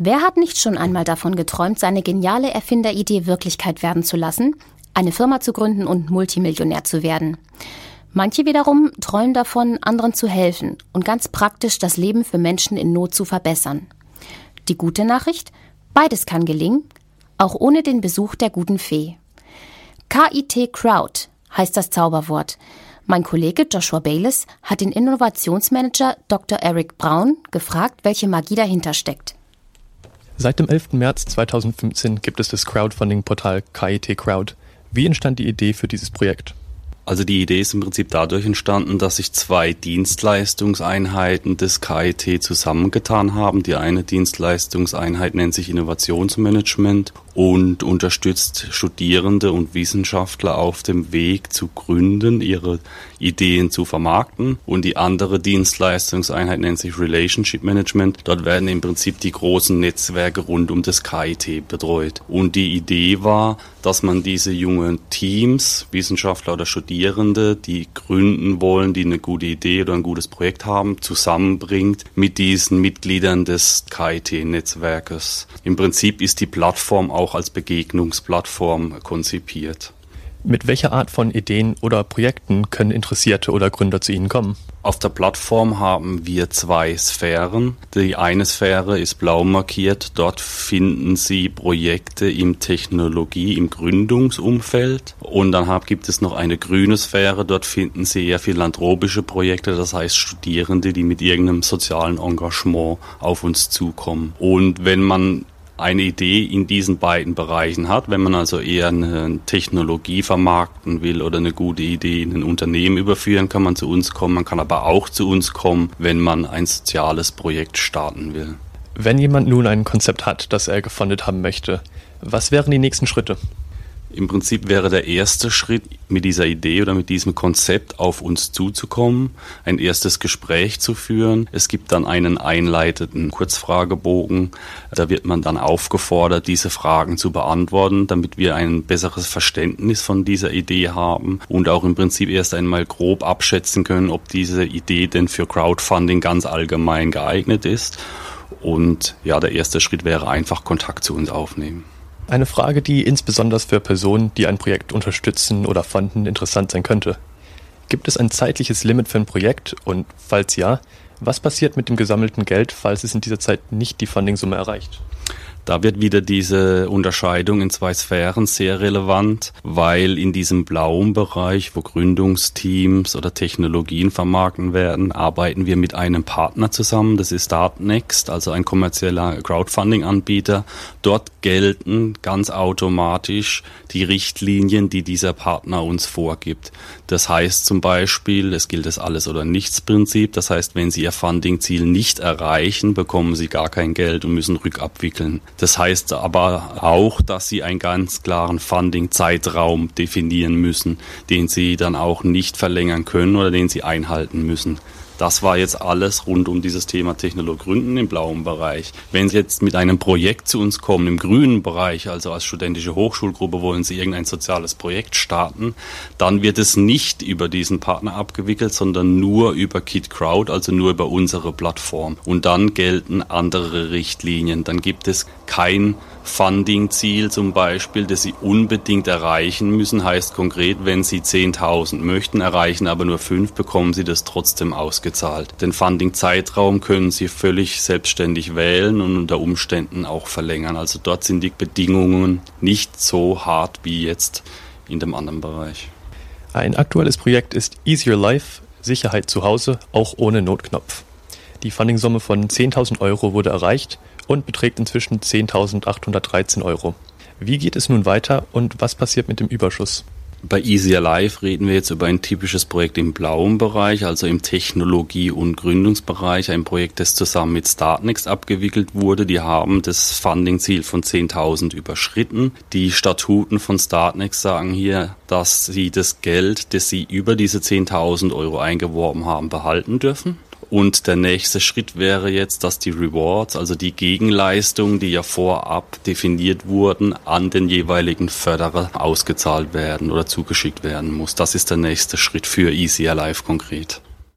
Wer hat nicht schon einmal davon geträumt, seine geniale Erfinderidee Wirklichkeit werden zu lassen, eine Firma zu gründen und Multimillionär zu werden? Manche wiederum träumen davon, anderen zu helfen und ganz praktisch das Leben für Menschen in Not zu verbessern. Die gute Nachricht? Beides kann gelingen, auch ohne den Besuch der guten Fee. KIT Crowd heißt das Zauberwort. Mein Kollege Joshua Bayliss hat den Innovationsmanager Dr. Eric Braun gefragt, welche Magie dahinter steckt. Seit dem 11. März 2015 gibt es das Crowdfunding-Portal KIT Crowd. Wie entstand die Idee für dieses Projekt? Also die Idee ist im Prinzip dadurch entstanden, dass sich zwei Dienstleistungseinheiten des KIT zusammengetan haben. Die eine Dienstleistungseinheit nennt sich Innovationsmanagement und unterstützt Studierende und Wissenschaftler auf dem Weg zu gründen, ihre Ideen zu vermarkten. Und die andere Dienstleistungseinheit nennt sich Relationship Management. Dort werden im Prinzip die großen Netzwerke rund um das KIT betreut. Und die Idee war, dass man diese jungen Teams, Wissenschaftler oder Studierende, die gründen wollen, die eine gute Idee oder ein gutes Projekt haben, zusammenbringt mit diesen Mitgliedern des KIT-Netzwerkes. Im Prinzip ist die Plattform auch auch als Begegnungsplattform konzipiert. Mit welcher Art von Ideen oder Projekten können Interessierte oder Gründer zu Ihnen kommen? Auf der Plattform haben wir zwei Sphären. Die eine Sphäre ist blau markiert. Dort finden Sie Projekte im Technologie, im Gründungsumfeld. Und dann gibt es noch eine grüne Sphäre. Dort finden Sie eher philanthropische Projekte, das heißt Studierende, die mit irgendeinem sozialen Engagement auf uns zukommen. Und wenn man eine Idee in diesen beiden Bereichen hat. Wenn man also eher eine Technologie vermarkten will oder eine gute Idee in ein Unternehmen überführen, kann man zu uns kommen. Man kann aber auch zu uns kommen, wenn man ein soziales Projekt starten will. Wenn jemand nun ein Konzept hat, das er gefundet haben möchte, was wären die nächsten Schritte? Im Prinzip wäre der erste Schritt, mit dieser Idee oder mit diesem Konzept auf uns zuzukommen, ein erstes Gespräch zu führen. Es gibt dann einen einleitenden Kurzfragebogen. Da wird man dann aufgefordert, diese Fragen zu beantworten, damit wir ein besseres Verständnis von dieser Idee haben und auch im Prinzip erst einmal grob abschätzen können, ob diese Idee denn für Crowdfunding ganz allgemein geeignet ist. Und ja, der erste Schritt wäre einfach Kontakt zu uns aufnehmen. Eine Frage, die insbesondere für Personen, die ein Projekt unterstützen oder fanden, interessant sein könnte. Gibt es ein zeitliches Limit für ein Projekt und falls ja, was passiert mit dem gesammelten Geld, falls es in dieser Zeit nicht die Fundingsumme erreicht? Da wird wieder diese Unterscheidung in zwei Sphären sehr relevant, weil in diesem blauen Bereich, wo Gründungsteams oder Technologien vermarkten werden, arbeiten wir mit einem Partner zusammen. Das ist Startnext, also ein kommerzieller Crowdfunding-Anbieter. Dort gelten ganz automatisch die Richtlinien, die dieser Partner uns vorgibt. Das heißt zum Beispiel, es gilt das Alles- oder Nichts-Prinzip. Das heißt, wenn Sie Ihr Funding-Ziel nicht erreichen, bekommen Sie gar kein Geld und müssen rückabwickeln. Das heißt aber auch, dass sie einen ganz klaren Funding-Zeitraum definieren müssen, den sie dann auch nicht verlängern können oder den sie einhalten müssen. Das war jetzt alles rund um dieses Thema Technologründen im blauen Bereich. Wenn Sie jetzt mit einem Projekt zu uns kommen im grünen Bereich, also als studentische Hochschulgruppe wollen Sie irgendein soziales Projekt starten, dann wird es nicht über diesen Partner abgewickelt, sondern nur über Kit Crowd, also nur über unsere Plattform. Und dann gelten andere Richtlinien. Dann gibt es kein Funding-Ziel zum Beispiel, das Sie unbedingt erreichen müssen, heißt konkret, wenn Sie 10.000 möchten, erreichen aber nur 5, bekommen Sie das trotzdem ausgezahlt. Den Funding-Zeitraum können Sie völlig selbstständig wählen und unter Umständen auch verlängern. Also dort sind die Bedingungen nicht so hart wie jetzt in dem anderen Bereich. Ein aktuelles Projekt ist Easier Life, Sicherheit zu Hause, auch ohne Notknopf. Die Fundingsumme von 10.000 Euro wurde erreicht und beträgt inzwischen 10.813 Euro. Wie geht es nun weiter und was passiert mit dem Überschuss? Bei Easy Alive reden wir jetzt über ein typisches Projekt im blauen Bereich, also im Technologie- und Gründungsbereich. Ein Projekt, das zusammen mit Startnext abgewickelt wurde. Die haben das Funding-Ziel von 10.000 überschritten. Die Statuten von Startnext sagen hier, dass sie das Geld, das sie über diese 10.000 Euro eingeworben haben, behalten dürfen. Und der nächste Schritt wäre jetzt, dass die Rewards, also die Gegenleistungen, die ja vorab definiert wurden, an den jeweiligen Förderer ausgezahlt werden oder zugeschickt werden muss. Das ist der nächste Schritt für Easy Alive konkret.